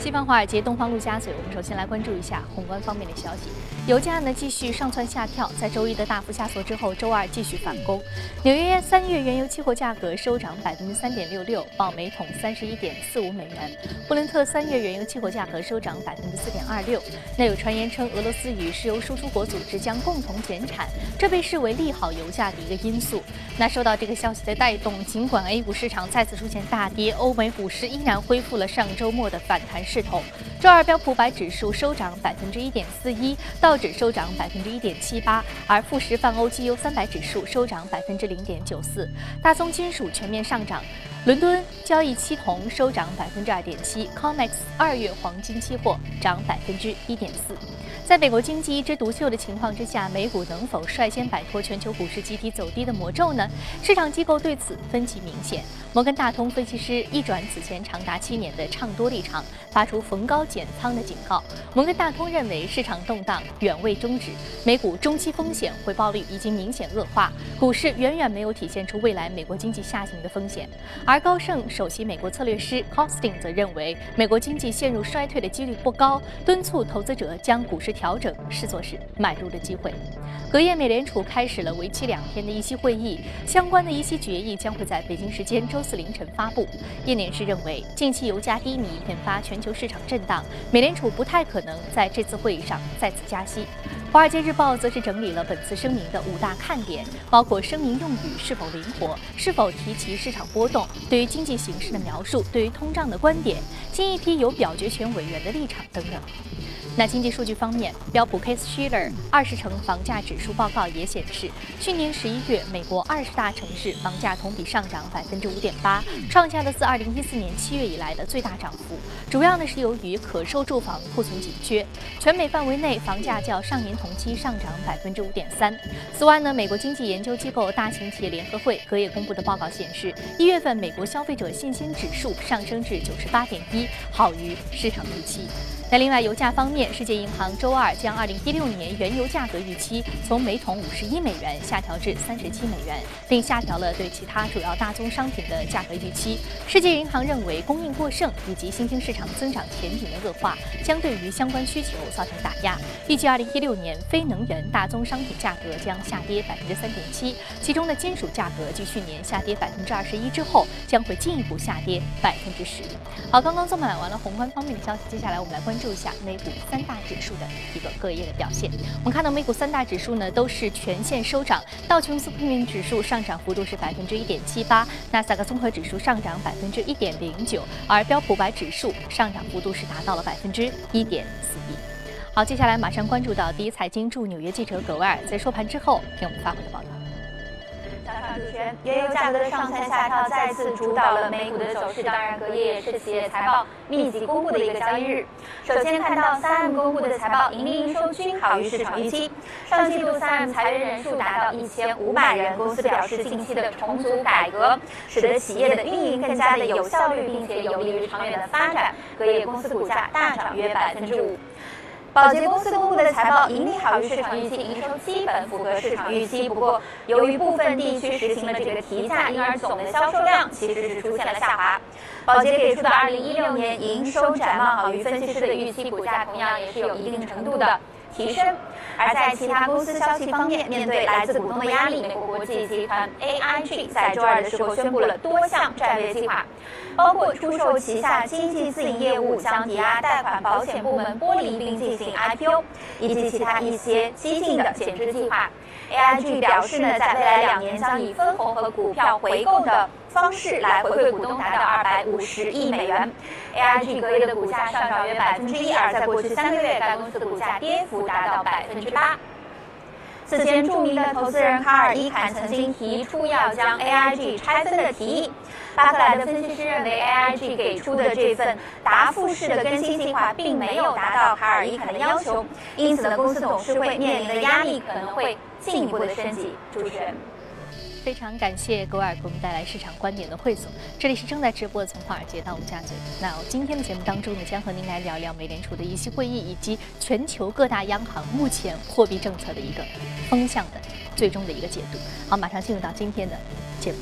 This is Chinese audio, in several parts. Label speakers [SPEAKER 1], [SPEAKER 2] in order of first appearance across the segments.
[SPEAKER 1] 西方华尔街、东方陆家嘴，我们首先来关注一下宏观方面的消息。油价呢继续上蹿下跳，在周一的大幅下挫之后，周二继续反攻。纽约三月原油期货价格收涨百分之三点六六，报每桶三十一点四五美元。布伦特三月原油期货价格收涨百分之四点二六。那有传言称，俄罗斯与石油输出国组织将共同减产，这被视为利好油价的一个因素。那受到这个消息的带动，尽管 A 股市场再次出现大跌，欧美股市依然恢复了上周末的反弹。势头，周二标普百指数收涨百分之一点四一，到道指收涨百分之一点七八，而富时泛欧绩优三百指数收涨百分之零点九四，大宗金属全面上涨，伦敦交易期铜收涨百分之二点七，COMEX 二月黄金期货涨百分之一点四。在美国经济一枝独秀的情况之下，美股能否率先摆脱全球股市集体走低的魔咒呢？市场机构对此分歧明显。摩根大通分析师一转此前长达七年的唱多立场，发出逢高减仓的警告。摩根大通认为市场动荡远未终止，美股中期风险回报率已经明显恶化，股市远远没有体现出未来美国经济下行的风险。而高盛首席美国策略师 Costing 则认为，美国经济陷入衰退的几率不高，敦促投资者将股市调整视作是买入的机会。隔夜，美联储开始了为期两天的议息会议，相关的议息决议将会在北京时间周四凌晨发布。业内人士认为，近期油价低迷引发全球市场震荡，美联储不太可能在这次会议上再次加息。《华尔街日报》则是整理了本次声明的五大看点，包括声明用语是否灵活，是否提及市场波动，对于经济形势的描述，对于通胀的观点，新一批有表决权委员的立场等等。那经济数据方面，标普 Case-Shiller 二十城房价指数报告也显示，去年十一月美国二十大城市房价同比上涨百分之五点八，创下的自二零一四年七月以来的最大涨幅。主要呢是由于可售住房库存紧缺，全美范围内房价较上年同期上涨百分之五点三。此外呢，美国经济研究机构大型企业联合会隔夜公布的报告显示，一月份美国消费者信心指数上升至九十八点一，好于市场预期。那另外，油价方面，世界银行周二将2016年原油价格预期从每桶51美元下调至37美元，并下调了对其他主要大宗商品的价格预期。世界银行认为，供应过剩以及新兴市场增长前景的恶化将对于相关需求造成打压。预计2016年非能源大宗商品价格将下跌3.7%，其中的金属价格继去年下跌21%之后，将会进一步下跌10%。好，刚刚做买完了宏观方面的消息，接下来我们来关注。注一下美股三大指数的一个各业的表现。我们看到美股三大指数呢都是全线收涨，道琼斯平均指数上涨幅度是百分之一点七八，纳斯达克综合指数上涨百分之一点零九，而标普百指数上涨幅度是达到了百分之一点四一。好，接下来马上关注到第一财经驻纽约记者葛维尔在收盘之后给我们发回的报道。
[SPEAKER 2] 权，原油价格的上蹿下跳再次主导了美股的走势。当然，隔夜也是企业财报密集公布的一个交易日。首先看到三 M 公布的财报，盈利营收均好于市场预期。上季度三 M 裁员人数达到一千五百人，公司表示近期的重组改革使得企业的运营更加的有效率，并且有利于长远的发展。隔夜公司股价大涨约百分之五。宝洁公司公布的财报盈利好于市场预期，营收基本符合市场预期。不过，由于部分地区实行了这个提价，因而总的销售量其实是出现了下滑。宝洁给出的2016年营收展望好于分析师的预期，股价同样也是有一定程度的提升。而在其他公司消息方面，面对来自股东的压力，美国国际集团 AIG 在周二的时候宣布了多项战略计划，包括出售旗下经济自营业务、将抵押贷款保险部门剥离并进行 IPO，以及其他一些激进的减资计划。AIG 表示呢，在未来两年将以分红和股票回购的方式来回馈股东，达到二百五十亿美元。AIG 隔夜的股价上涨约百分之一，而在过去三个月，该公司的股价跌幅达到百分之八。此前，著名的投资人卡尔伊坎曾经提出要将 AIG 拆分的提议。巴克莱的分析师认为，AIG 给出的这份答复式的更新计划并没有达到卡尔伊坎的要求，因此呢，公司董事会面临的压力可能会进一步的升级。主持人。
[SPEAKER 1] 非常感谢格尔给我们带来市场观点的汇总。这里是正在直播的从华尔街到陆家嘴。那我今天的节目当中呢，将和您来聊聊美联储的议息会议以及全球各大央行目前货币政策的一个风向的最终的一个解读。好，马上进入到今天的节目。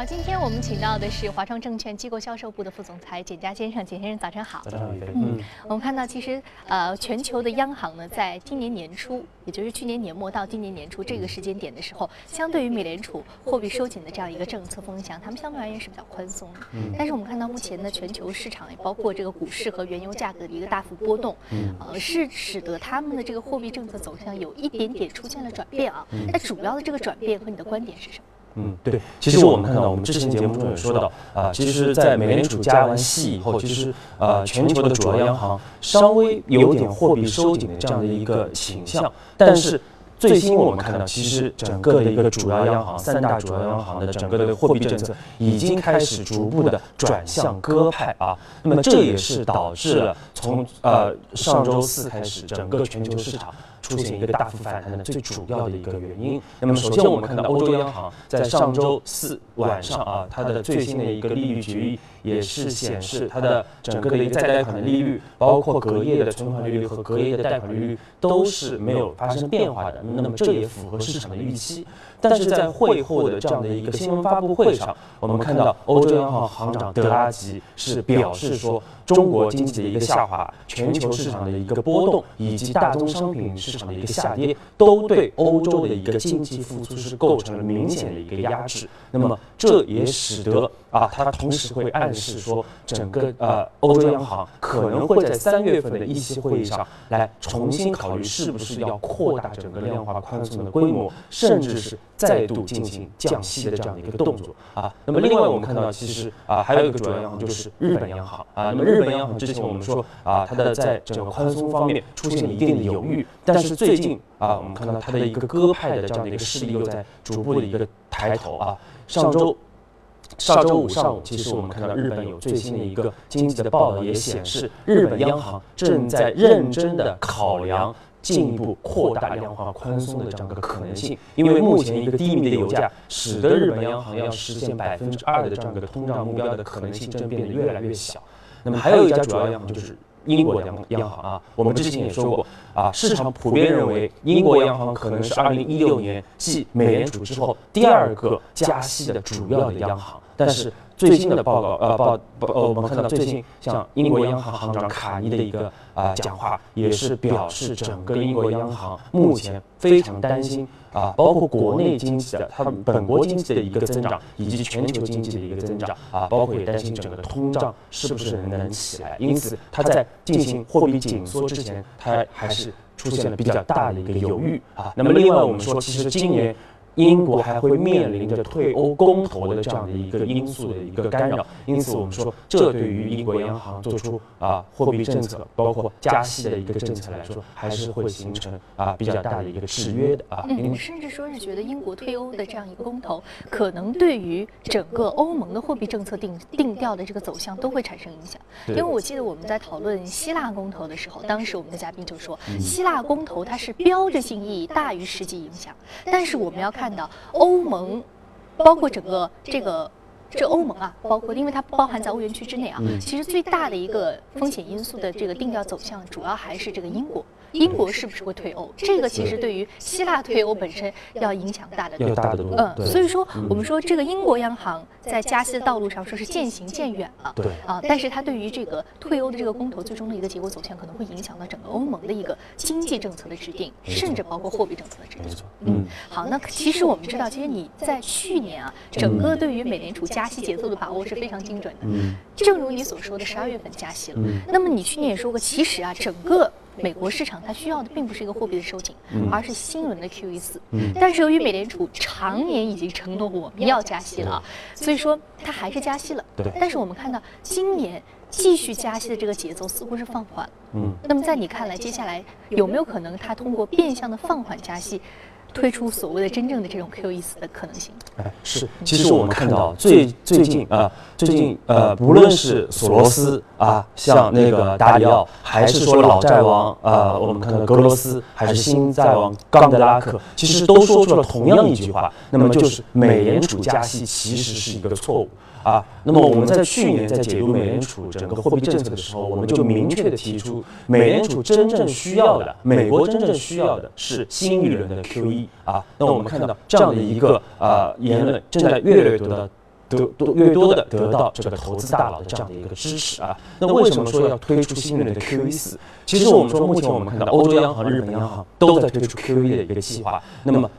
[SPEAKER 1] 好，今天我们请到的是华创证券机构销售部的副总裁简佳先生，简先生早晨好。
[SPEAKER 3] 早上好，
[SPEAKER 1] 嗯，我们看到其实呃，全球的央行呢，在今年年初，也就是去年年末到今年年初这个时间点的时候，相对于美联储货币收紧的这样一个政策风向，他们相对而言是比较宽松的。嗯。但是我们看到目前的全球市场，也包括这个股市和原油价格的一个大幅波动，嗯，呃，是使得他们的这个货币政策走向有一点点出现了转变啊。那主要的这个转变和你的观点是什么？
[SPEAKER 3] 嗯，对，其实我们看到，我们之前节目中也说到，啊，其实，在美联储加完息以后，其实，呃，全球的主要央行稍微有点货币收紧的这样的一个倾向，但是最新我们看到，其实整个的一个主要央行，三大主要央行的整个的货币政策已经开始逐步的转向鸽派啊，那么这也是导致了从呃上周四开始，整个全球市场。出现一个大幅反弹的最主要的一个原因。那么，首先我们看到欧洲央行在上周四晚上啊，它的最新的一个利率决议也是显示，它的整个的一个再贷款的利率，包括隔夜的存款利率和隔夜的贷款利率都是没有发生变化的。那么，这也符合市场的预期。但是在会后的这样的一个新闻发布会上，我们看到欧洲央行行长德拉吉是表示说，中国经济的一个下滑、全球市场的一个波动以及大宗商品市场的一个下跌，都对欧洲的一个经济复苏是构成了明显的一个压制。那么这也使得啊，它同时会暗示说，整个呃欧洲央行可能会在三月份的议息会议上来重新考虑是不是要扩大整个量化宽松的规模，甚至是。再度进行降息的这样的一个动作啊，那么另外我们看到，其实啊还有一个主要央行就是日本央行啊。那么日本央行之前我们说啊，它的在整个宽松方面出现了一定的犹豫，但是最近啊，我们看到它的一个鸽派的这样的一个势力又在逐步的一个抬头啊。上周上周五上午，其实我们看到日本有最新的一个经济的报道也显示，日本央行正在认真的考量。进一步扩大量化宽松的这样一个可能性，因为目前一个低迷的油价，使得日本央行要实现百分之二的这样一个通胀目标的可能性正变得越来越小。那么还有一家主要央行就是英国央央行啊，我们之前也说过啊，市场普遍认为英国央行可能是二零一六年继美联储之后第二个加息的主要的央行，但是。最新的报告，呃，报报，呃，我们看到最近像英国央行行长卡尼的一个啊讲话，也是表示整个英国央行目前非常担心啊，包括国内经济的，他们本国经济的一个增长，以及全球经济的一个增长啊，包括也担心整个通胀是不是能起来，因此他在进行货币紧缩之前，他还是出现了比较大的一个犹豫啊。那么另外我们说，其实今年。英国还会面临着退欧公投的这样的一个因素的一个干扰，因此我们说，这对于英国央行做出啊货币政策，包括加息的一个政策来说，还是会形成啊比较大的一个制约的啊。
[SPEAKER 1] 嗯，甚至说是觉得英国退欧的这样一个公投，可能对于整个欧盟的货币政策定定调的这个走向都会产生影响。因为我记得我们在讨论希腊公投的时候，当时我们的嘉宾就说，希腊公投它是标志性意义大于实际影响，但是我们要看。看到欧盟，包括整个这个这欧盟啊，包括因为它包含在欧元区之内啊，其实最大的一个风险因素的这个定调走向，主要还是这个英国。英国是不是会退欧？这个其实对于希腊退欧本身要影响大的
[SPEAKER 3] 多。大的多。
[SPEAKER 1] 嗯，所以说我们说这个英国央行在加息的道路上说是渐行渐远了。
[SPEAKER 3] 对。
[SPEAKER 1] 啊，但是它对于这个退欧的这个公投最终的一个结果走向，可能会影响到整个欧盟的一个经济政策的制定，甚至包括货币政策的制定。
[SPEAKER 3] 没错。
[SPEAKER 1] 嗯。好，那其实我们知道，其实你在去年啊，整个对于美联储加息节奏的把握是非常精准的。嗯。正如你所说的，十二月份加息了。嗯。那么你去年也说过，其实啊，整个。美国市场它需要的并不是一个货币的收紧，而是新一轮的 QE 四。但是由于美联储常年已经承诺我们要加息了，所以说它还是加息了。但是我们看到今年继续加息的这个节奏似乎是放缓。嗯。那么在你看来，接下来有没有可能它通过变相的放缓加息？推出所谓的真正的这种 QE 四的可能性，
[SPEAKER 3] 哎，是，其实我们看到最最近啊，最近呃，不论是索罗斯啊，像那个达里奥，还是说老债王啊，我们看到格罗斯，还是新债王冈德拉克，其实都说出了同样一句话，那么就是美联储加息其实是一个错误。啊，那么我们在去年在解读美联储整个货币政策的时候，我们就明确的提出，美联储真正需要的，美国真正需要的是新一轮的 QE 啊。那我们看到这样的一个啊言论正在越来越多的得多越多的得到这个投资大佬的这样的一个支持啊。那为什么说要推出新一轮的 QE 四？其实我们说，目前我们看到欧洲央行、日本央行都在推出 QE 的一个计划。那么，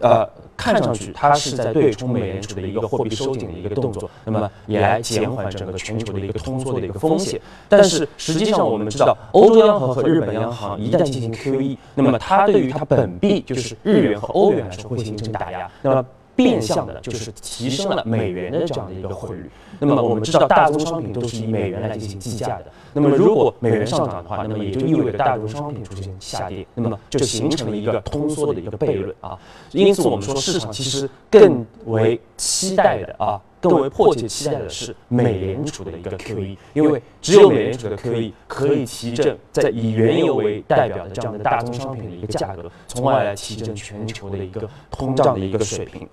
[SPEAKER 3] 呃，看上去它是在对冲美联储的一个货币收紧的一个动作，那么也来减缓整个全球的一个通缩的一个风险。但是实际上我们知道，欧洲央行和日本央行一旦进行 QE，那么它对于它本币就是日元和欧元来说会形成打压。那么变相的就是提升了美元的这样的一个汇率。那么我们知道，大宗商品都是以美元来进行计价的。那么如果美元上涨的话，那么也就意味着大宗商品出现下跌，那么就形成了一个通缩的一个悖论啊。因此，我们说市场其实更为期待的啊，更为迫切期待的是美联储的一个 QE，因为只有美联储的 QE 可以提振在以原油为代表的这样的大宗商品的一个价格，从而来提振全球的一个通胀的一个水平。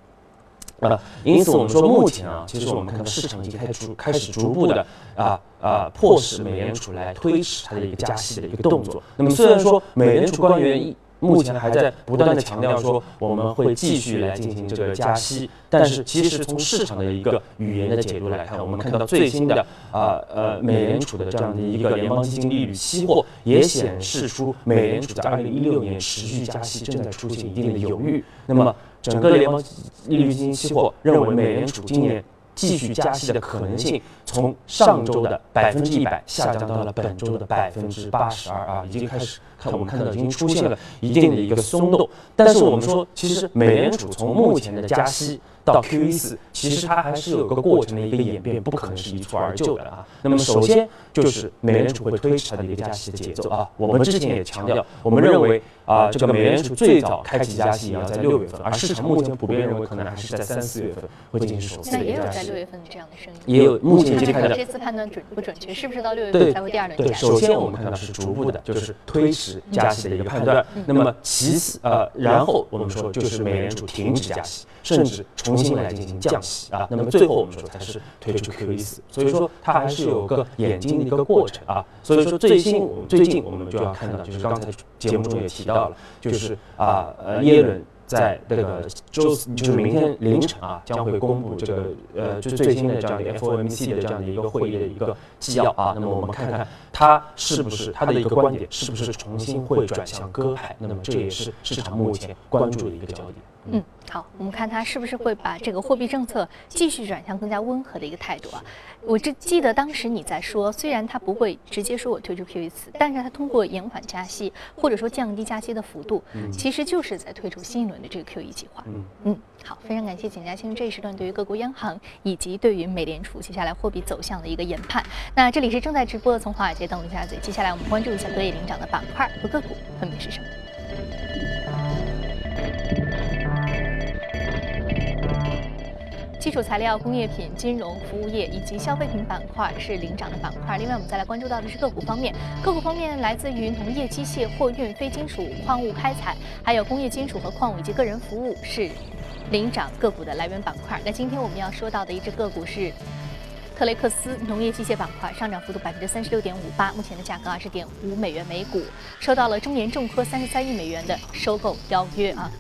[SPEAKER 3] 呃，因此我们说，目前啊，其实我们看到市场已经开始开始逐步的啊啊，迫使美联储来推迟它的一个加息的一个动作。那么虽然说美联储官员目前还在不断的强调说我们会继续来进行这个加息，但是其实从市场的一个语言的解读来看，我们看到最新的啊呃美联储的这样的一个联邦基金利率期货也显示出美联储在二零一六年持续加息正在出现一定的犹豫。那么整个联邦利率基金期货认为，美联储今年继续加息的可能性，从上周的百分之一百下降到了本周的百分之八十二啊，已经开始看我们看到已经出现了一定的一个松动。但是我们说，其实美联储从目前的加息。到 QE 四，其实它还是有个过程的一个演变，不可能是一蹴而就的啊。那么首先就是美联储会推迟它的一个加息的节奏啊。我们之前也强调，我们认为啊，这个美联储最早开启加息也要在六月份，而市场目前普遍认为可能还是在三四月份会进行首次的加息。
[SPEAKER 1] 也有在六月份这样的声音。
[SPEAKER 3] 也有目前已经看到
[SPEAKER 1] 这次判断准不准确？是不是到六月份才会第二轮
[SPEAKER 3] 加息？对，首先我们看到是逐步的，就是推迟加息的一个判断。那么其次呃，然后我们说就是美联储停止加息。甚至重新来进行降息啊，那么最后我们说才是推出 QE 四，所以说它还是有个演进的一个过程啊。所以说最新最近我们就要看到，就是刚才节目中也提到了，就是啊呃耶伦在这个周四就是明天凌晨啊将会公布这个呃就最新的这样的 FOMC 的这样的一个会议的一个纪要啊。那么我们看看他是不是他的一个观点是不是重新会转向鸽派，那么这也是市场目前关注的一个焦点。
[SPEAKER 1] 嗯。好，我们看它是不是会把这个货币政策继续转向更加温和的一个态度啊？我只记得当时你在说，虽然它不会直接说我推出 QE 四，但是它通过延缓加息或者说降低加息的幅度，其实就是在推出新一轮的这个 QE 计划。嗯嗯，好，非常感谢简家清这一时段对于各国央行以及对于美联储接下来货币走向的一个研判。那这里是正在直播的从华尔街到陆家嘴，接下来我们关注一下隔夜领涨的板块和个股分别是什么。基础材料、工业品、金融服务业以及消费品板块是领涨的板块。另外，我们再来关注到的是个股方面。个股方面来自于农业机械、货运、非金属、矿物开采，还有工业金属和矿物以及个人服务是领涨个股的来源板块。那今天我们要说到的一只个股是特雷克斯农业机械板块，上涨幅度百分之三十六点五八，目前的价格二十点五美元每股，收到了中联重科三十三亿美元的收购邀约啊。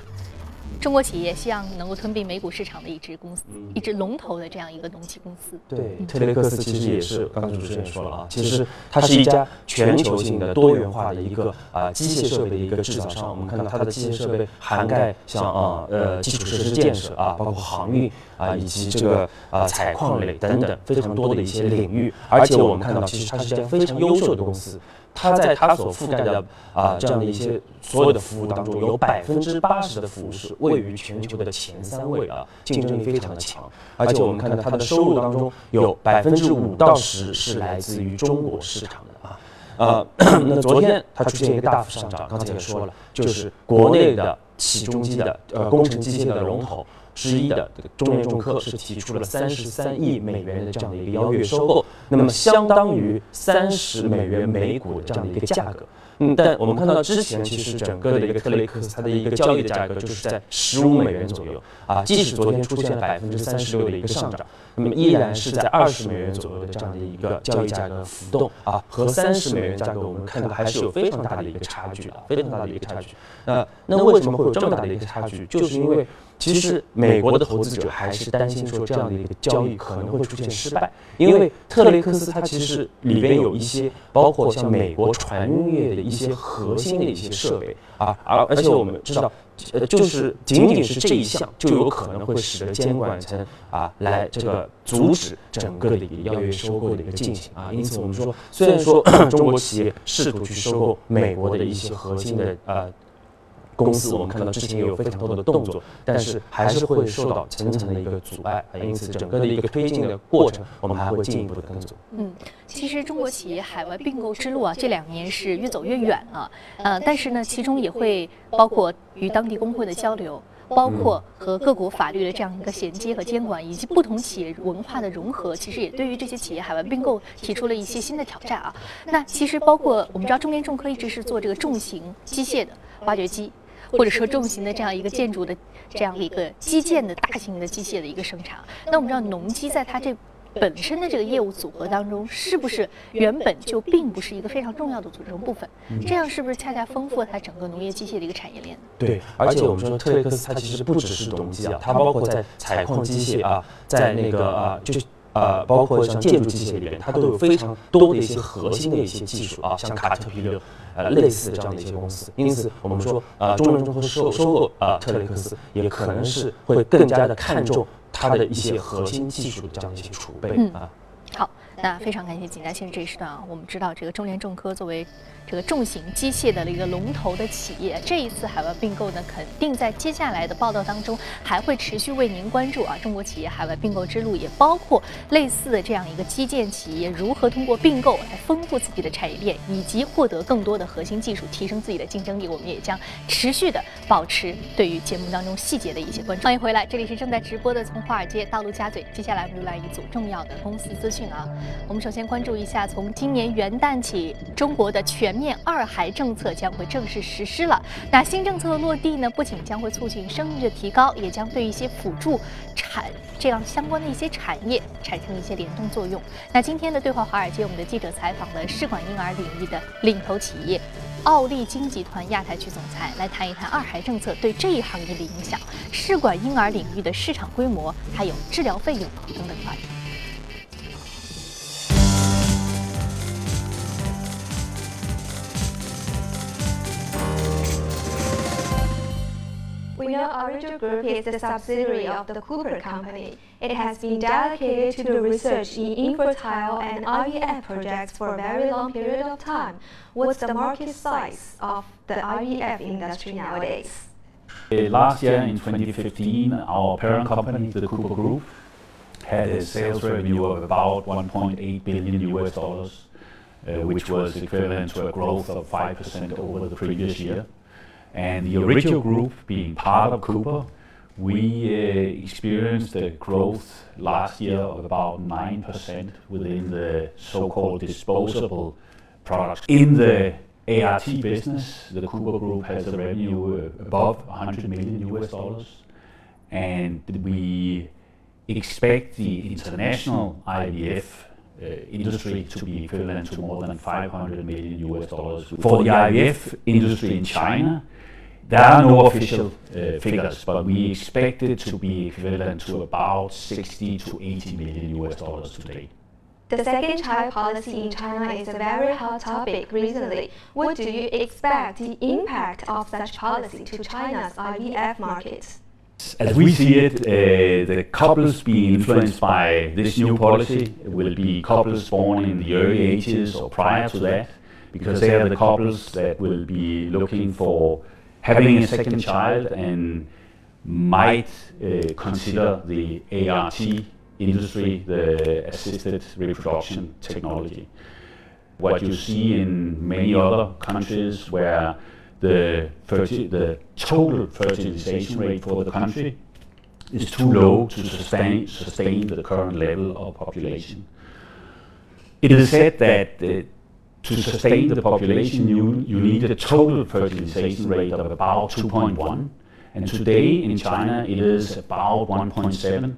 [SPEAKER 1] 中国企业希望能够吞并美股市场的一支公司，一支龙头的这样一个农机公司。
[SPEAKER 3] 对，特雷克斯其实也是刚才主持人说了啊，其实它是一家全球性的多元化的一个啊机械设备的一个制造商。我们看到它的机械设备涵盖像啊呃基础设施建设啊，包括航运啊，以及这个啊采矿类等等非常多的一些领域。而且我们看到，其实它是一家非常优秀的公司。它在它所覆盖的啊这样的一些所有的服务当中，有百分之八十的服务是位于全球的前三位啊，竞争力非常的强。而且我们看到它的收入当中有百分之五到十是来自于中国市场的啊。呃，那昨天它出现一个大幅上涨，刚才也说了，就是国内的起重机的呃工程机械的龙头。之一的这个中联重科是提出了三十三亿美元的这样的一个邀约收购，那么相当于三十美元每股的这样的一个价格。嗯，但我们看到之前其实整个的一个特雷克斯它的一个交易的价格就是在十五美元左右啊，即使昨天出现了百分之三十六的一个上涨，那么依然是在二十美元左右的这样的一个交易价格浮动啊，和三十美元价格我们看到还是有非常大的一个差距啊，非常大的一个差距。那那为什么会有这么大的一个差距？就是因为其实美国的投资者还是担心说这样的一个交易可能会出现失败，因为特雷克斯它其实里边有一些包括像美国船运业的一些核心的一些设备啊，而而且我们知道，呃，就是仅仅是这一项就有可能会使得监管层啊来这个阻止整个的一个药业收购的一个进行啊，因此我们说，虽然说中国企业试图去收购美国的一些核心的呃。公司我们看到之前也有非常多的动作，但是还是会受到层层的一个阻碍，因此整个的一个推进的过程，我们还会进一步的跟踪。
[SPEAKER 1] 嗯，其实中国企业海外并购之路啊，这两年是越走越远了。呃，但是呢，其中也会包括与当地工会的交流，包括和各国法律的这样一个衔接和监管，以及不同企业文化的融合，其实也对于这些企业海外并购提出了一些新的挑战啊。那其实包括我们知道，中联重科一直是做这个重型机械的挖掘机。或者说重型的这样一个建筑的这样一个基建的大型的机械的一个生产，那我们知道农机在它这本身的这个业务组合当中，是不是原本就并不是一个非常重要的组成部分？这样是不是恰恰丰富了它整个农业机械的一个产业链呢？
[SPEAKER 3] 对，而且我们说特雷克斯它其实不只是农机啊，它包括在采矿机械啊，在那个啊就是。呃，包括像建筑机械里面，它都有非常多的一些核心的一些技术啊，像卡特彼勒，呃，类似的这样的一些公司。因此，我们说，呃，中人中科收收购呃特雷克斯，也可能是会更加的看重它的一些核心技术的这样的一些储备啊。
[SPEAKER 1] 好，那非常感谢景家先生这一时段啊，我们知道这个中联重科作为。这个重型机械的一个龙头的企业，这一次海外并购呢，肯定在接下来的报道当中还会持续为您关注啊。中国企业海外并购之路，也包括类似的这样一个基建企业如何通过并购来丰富自己的产业链，以及获得更多的核心技术，提升自己的竞争力。我们也将持续的保持对于节目当中细节的一些关注。欢迎回来，这里是正在直播的从华尔街到陆家嘴。接下来我们来一组重要的公司资讯啊。我们首先关注一下，从今年元旦起，中国的全面二孩政策将会正式实施了。那新政策的落地呢，不仅将会促进生育的提高，也将对一些辅助产这样相关的一些产业产生一些联动作用。那今天的对话华尔街，我们的记者采访了试管婴儿领域的领头企业奥利金集团亚太区总裁，来谈一谈二孩政策对这一行业的影响、试管婴儿领域的市场规模，还有治疗费用等等话题。
[SPEAKER 4] We know Group is a subsidiary of the Cooper Company. It has been dedicated to the research in infertile and IVF projects for a very long period of time. What's the market size of the IVF industry nowadays?
[SPEAKER 5] Last year in 2015, our parent company, the Cooper Group, had a sales revenue of about 1.8 billion US dollars, uh, which was equivalent to a growth of 5% over the previous year. And the original group being part of Cooper, we uh, experienced a growth last year of about 9% within the so-called disposable products. In the ART business, the Cooper Group has a revenue above 100 million US dollars, and we expect the international IVF uh, industry to be equivalent to more than 500 million US dollars. For the IVF industry in China, there are no official uh, figures, but we expect it to be equivalent to about 60 to 80 million US dollars today.
[SPEAKER 4] The second child policy in China is a very hot topic recently. What do you expect the impact of such policy to China's IVF market?
[SPEAKER 5] As we see it, uh, the couples being influenced by this new policy will be couples born in the early ages or prior to that, because they are the couples that will be looking for having a second child and might uh, consider the ART industry, the assisted reproduction technology. What you see in many other countries where the, the total fertilization rate for the country is too low to sustain, sustain the current level of population. It is said that uh, to sustain the population, you, you need a total fertilization rate of about 2.1. And today in China, it is about 1.7,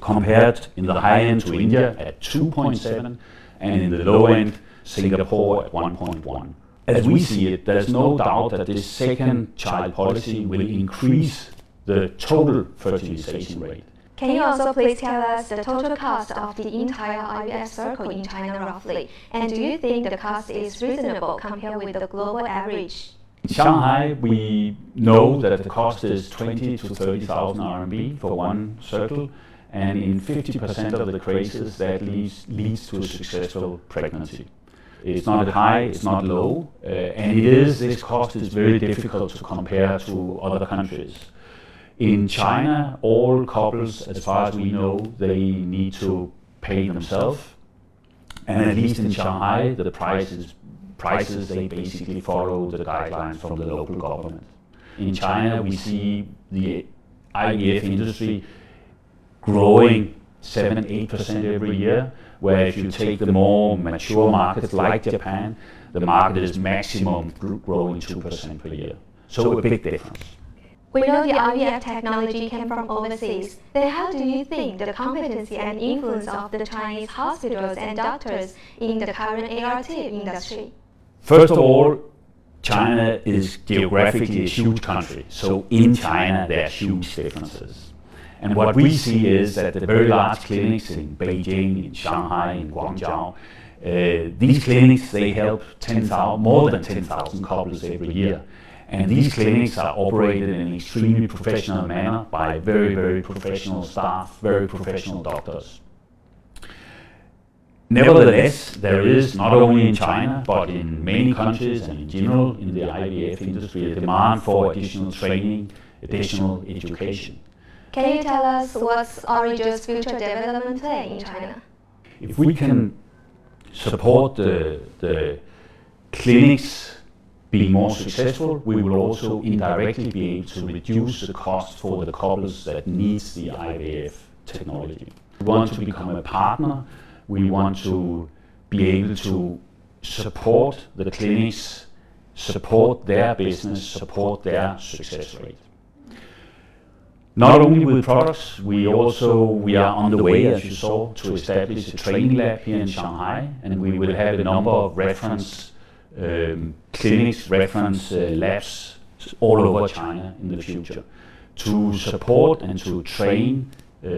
[SPEAKER 5] compared in the high end to India at 2.7, and in the low end, Singapore at 1.1. As we see it, there's no doubt that this second child policy will increase the total fertilization rate.
[SPEAKER 4] Can you also please tell us the total cost of the entire IVF circle in China roughly? And do you think the cost is reasonable compared with the global average?
[SPEAKER 5] In Shanghai, we know that the cost is 20 to 30,000 RMB for one circle, and in 50% of the cases, that leads, leads to a successful pregnancy. It's not high, it's not low, uh, and it is, this cost is very difficult to compare to other countries. In China, all couples, as far as we know, they need to pay themselves. And at least in Shanghai, the prices, prices they basically follow the guidelines from the local government. In China, we see the IVF industry growing 7 8% every year, where if you take the more mature markets like Japan, the market is maximum growing 2% per year. So a big difference.
[SPEAKER 4] We know the IVF technology came from overseas. Then how do you think the competency and influence of the Chinese hospitals and doctors in the current ART industry?
[SPEAKER 5] First of all, China is geographically a huge country. So in China, there are huge differences. And what we see is that the very large clinics in Beijing, in Shanghai, in Guangzhou, uh, these clinics, they help 10,000, more than 10,000 couples every year. And these clinics are operated in an extremely professional manner by very, very professional staff, very professional doctors. Nevertheless, there is not only in China, but in many countries and in general in the IVF industry, a demand for additional training, additional education.
[SPEAKER 4] Can you tell us what's Origel's future development plan in China?
[SPEAKER 5] If we can support the, the clinics being more successful, we will also indirectly be able to reduce the cost for the couples that needs the IVF technology. We want to become a partner. We want to be able to support the clinics, support their business, support their success rate. Not only with products, we also we are on the way, as you saw, to establish a training lab here in Shanghai, and we will have a number of reference um, clinics, reference uh, labs all over China in the future to support and to train, uh,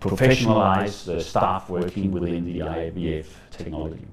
[SPEAKER 5] professionalize the staff working within the IVF technology.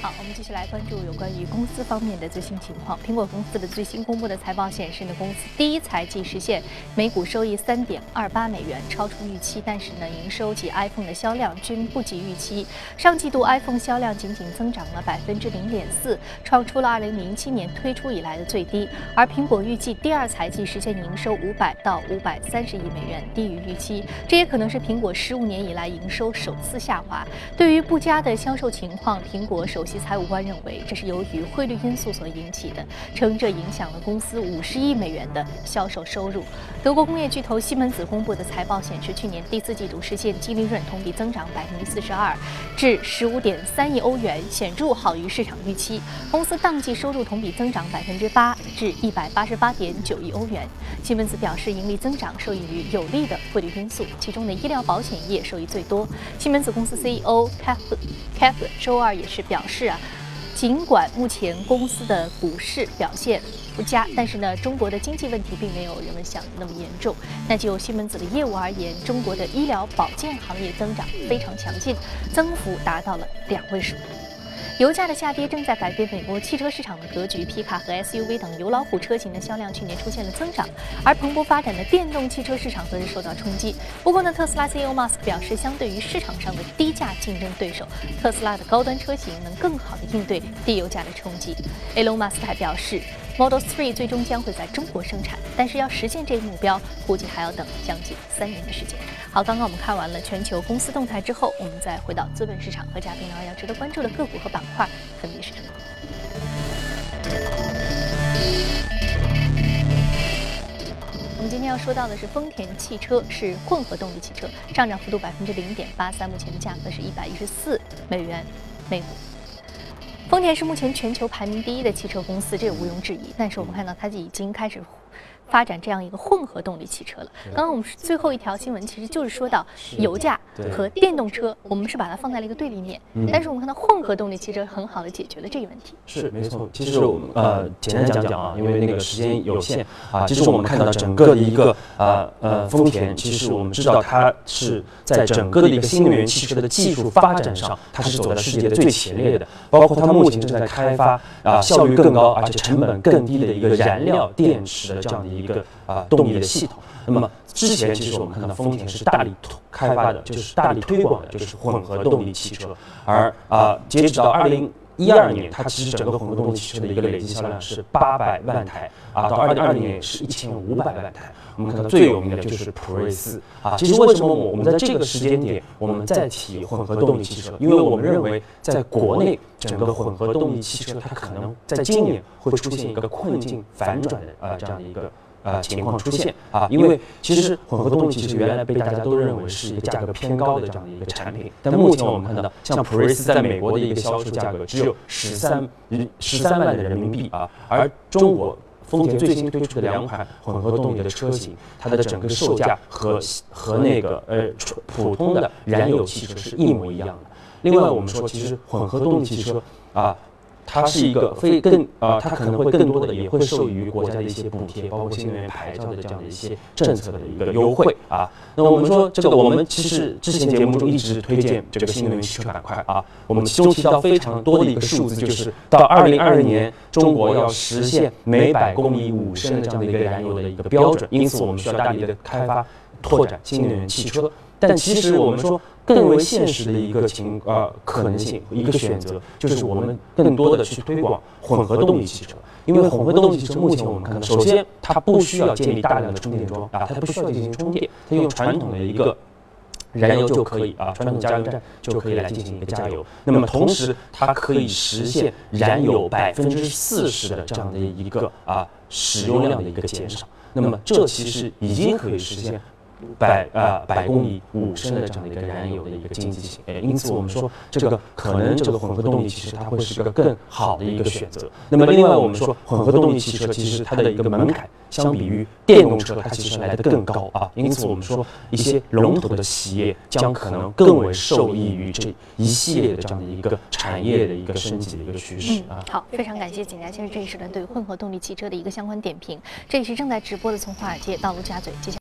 [SPEAKER 1] 好，我们继续来关注有关于公司方面的最新情况。苹果公司的最新公布的财报显示呢，公司第一财季实现每股收益三点二八美元，超出预期。但是呢，营收及 iPhone 的销量均不及预期。上季度 iPhone 销量仅仅增长了百分之零点四，创出了二零零七年推出以来的最低。而苹果预计第二财季实现营收五百到五百三十亿美元，低于预期。这也可能是苹果十五年以来营收首次下滑。对于不佳的销售情况，苹果首席财务官认为这是由于汇率因素所引起的，称这影响了公司五十。亿美元的销售收入。德国工业巨头西门子公布的财报显示，去年第四季度实现净利润同比增长百分之四十。二，至十。五点三亿欧元，显著好于市场预期。公司当季收入同比增长百分之八，至一百八十。八点九亿欧元。西门子表示，盈利增长受益于有利的汇率因素，其中的医疗保险业受益最多。西门子公司 CEO Cap Cap 周二也是表示是啊。尽管目前公司的股市表现不佳，但是呢，中国的经济问题并没有人们想的那么严重。那就西门子的业务而言，中国的医疗保健行业增长非常强劲，增幅达到了两位数。油价的下跌正在改变美国汽车市场的格局，皮卡和 SUV 等油老虎车型的销量去年出现了增长，而蓬勃发展的电动汽车市场则是受到冲击。不过呢，特斯拉 CEO 马斯克表示，相对于市场上的低价竞争对手，特斯拉的高端车型能更好地应对低油价的冲击。Elon Musk 还表示。Model 3最终将会在中国生产，但是要实现这一目标，估计还要等将近三年的时间。好，刚刚我们看完了全球公司动态之后，我们再回到资本市场和嘉宾聊一聊值得关注的个股和板块分别是什么。我们今天要说到的是丰田汽车，是混合动力汽车，上涨幅度百分之零点八三，目前的价格是一百一十四美元每股。丰田是目前全球排名第一的汽车公司，这个毋庸置疑。但是我们看到它已经开始。发展这样一个混合动力汽车了。刚刚我们最后一条新闻，其实就是说到油价和电动车，我们是把它放在了一个对立面。但是我们看到混合动力汽车很好的解决了这一问题。
[SPEAKER 3] 是没错。其实我们呃简单讲讲啊，因为那个时间有限啊，其实我们看到整个的一个呃呃丰田，其实我们知道它是在整个的一个新能源汽车的技术发展上，它是走在世界的最前列的。包括它目前正在开发啊效率更高而且成本更低的一个燃料电池的这样的一个啊动力的系统。那么之前其实我们看到丰田是大力开发的，就是大力推广的，就是混合动力汽车。而啊，截止到二零一二年，它其实整个混合动力汽车的一个累计销量是八百万台啊，到二零二零年是一千五百万台。我们看到最有名的就是普锐斯啊。其实为什么我们在这个时间点我们再提混合动力汽车？因为我们认为在国内整个混合动力汽车它可能在今年会出现一个困境反转的呃这样的一个。呃，情况出现啊，因为其实混合动力其实原来被大家都认为是一个价格偏高的这样的一个产品，但目前我们看到，像普锐斯在美国的一个销售价格只有十三十三万的人民币啊，而中国丰田最新推出的两款混合动力的车型，它的整个售价和和那个呃普通的燃油汽车是一模一样的。另外，我们说其实混合动力汽车啊。它是一个非更啊，它可能会更多的也会受益于国家的一些补贴，包括新能源牌照的这样的一些政策的一个优惠啊。那我们说这个，我们其实之前节目中一直推荐这个新能源汽车板块啊。我们其中提到非常多的一个数字，就是到二零二零年，中国要实现每百公里五升的这样的一个燃油的一个标准，因此我们需要大力的开发拓展新能源汽车。但其实我们说更为现实的一个情呃可能性一个选择，就是我们更多的去推广混合动力汽车，因为混合动力汽车目前我们看到，首先它不需要建立大量的充电桩啊，它不需要进行充电，它用传统的一个燃油就可以啊，传统加油站就可以来进行一个加油。那么同时它可以实现燃油百分之四十的这样的一个啊使用量的一个减少。那么这其实已经可以实现。百呃百公里五升的这样的一个燃油的一个经济性，哎，因此我们说这个可能这个混合动力其实它会是个更好的一个选择。那么另外我们说混合动力汽车其实它的一个门槛相比于电动车它其实来的更高啊，因此我们说一些龙头的企业将可能更为受益于这一系列的这样的一个产业的一个升级的一个趋势啊。
[SPEAKER 1] 好，非常感谢景佳先生这一时段对混合动力汽车的一个相关点评。这里是正在直播的从华尔街到陆家嘴，接下。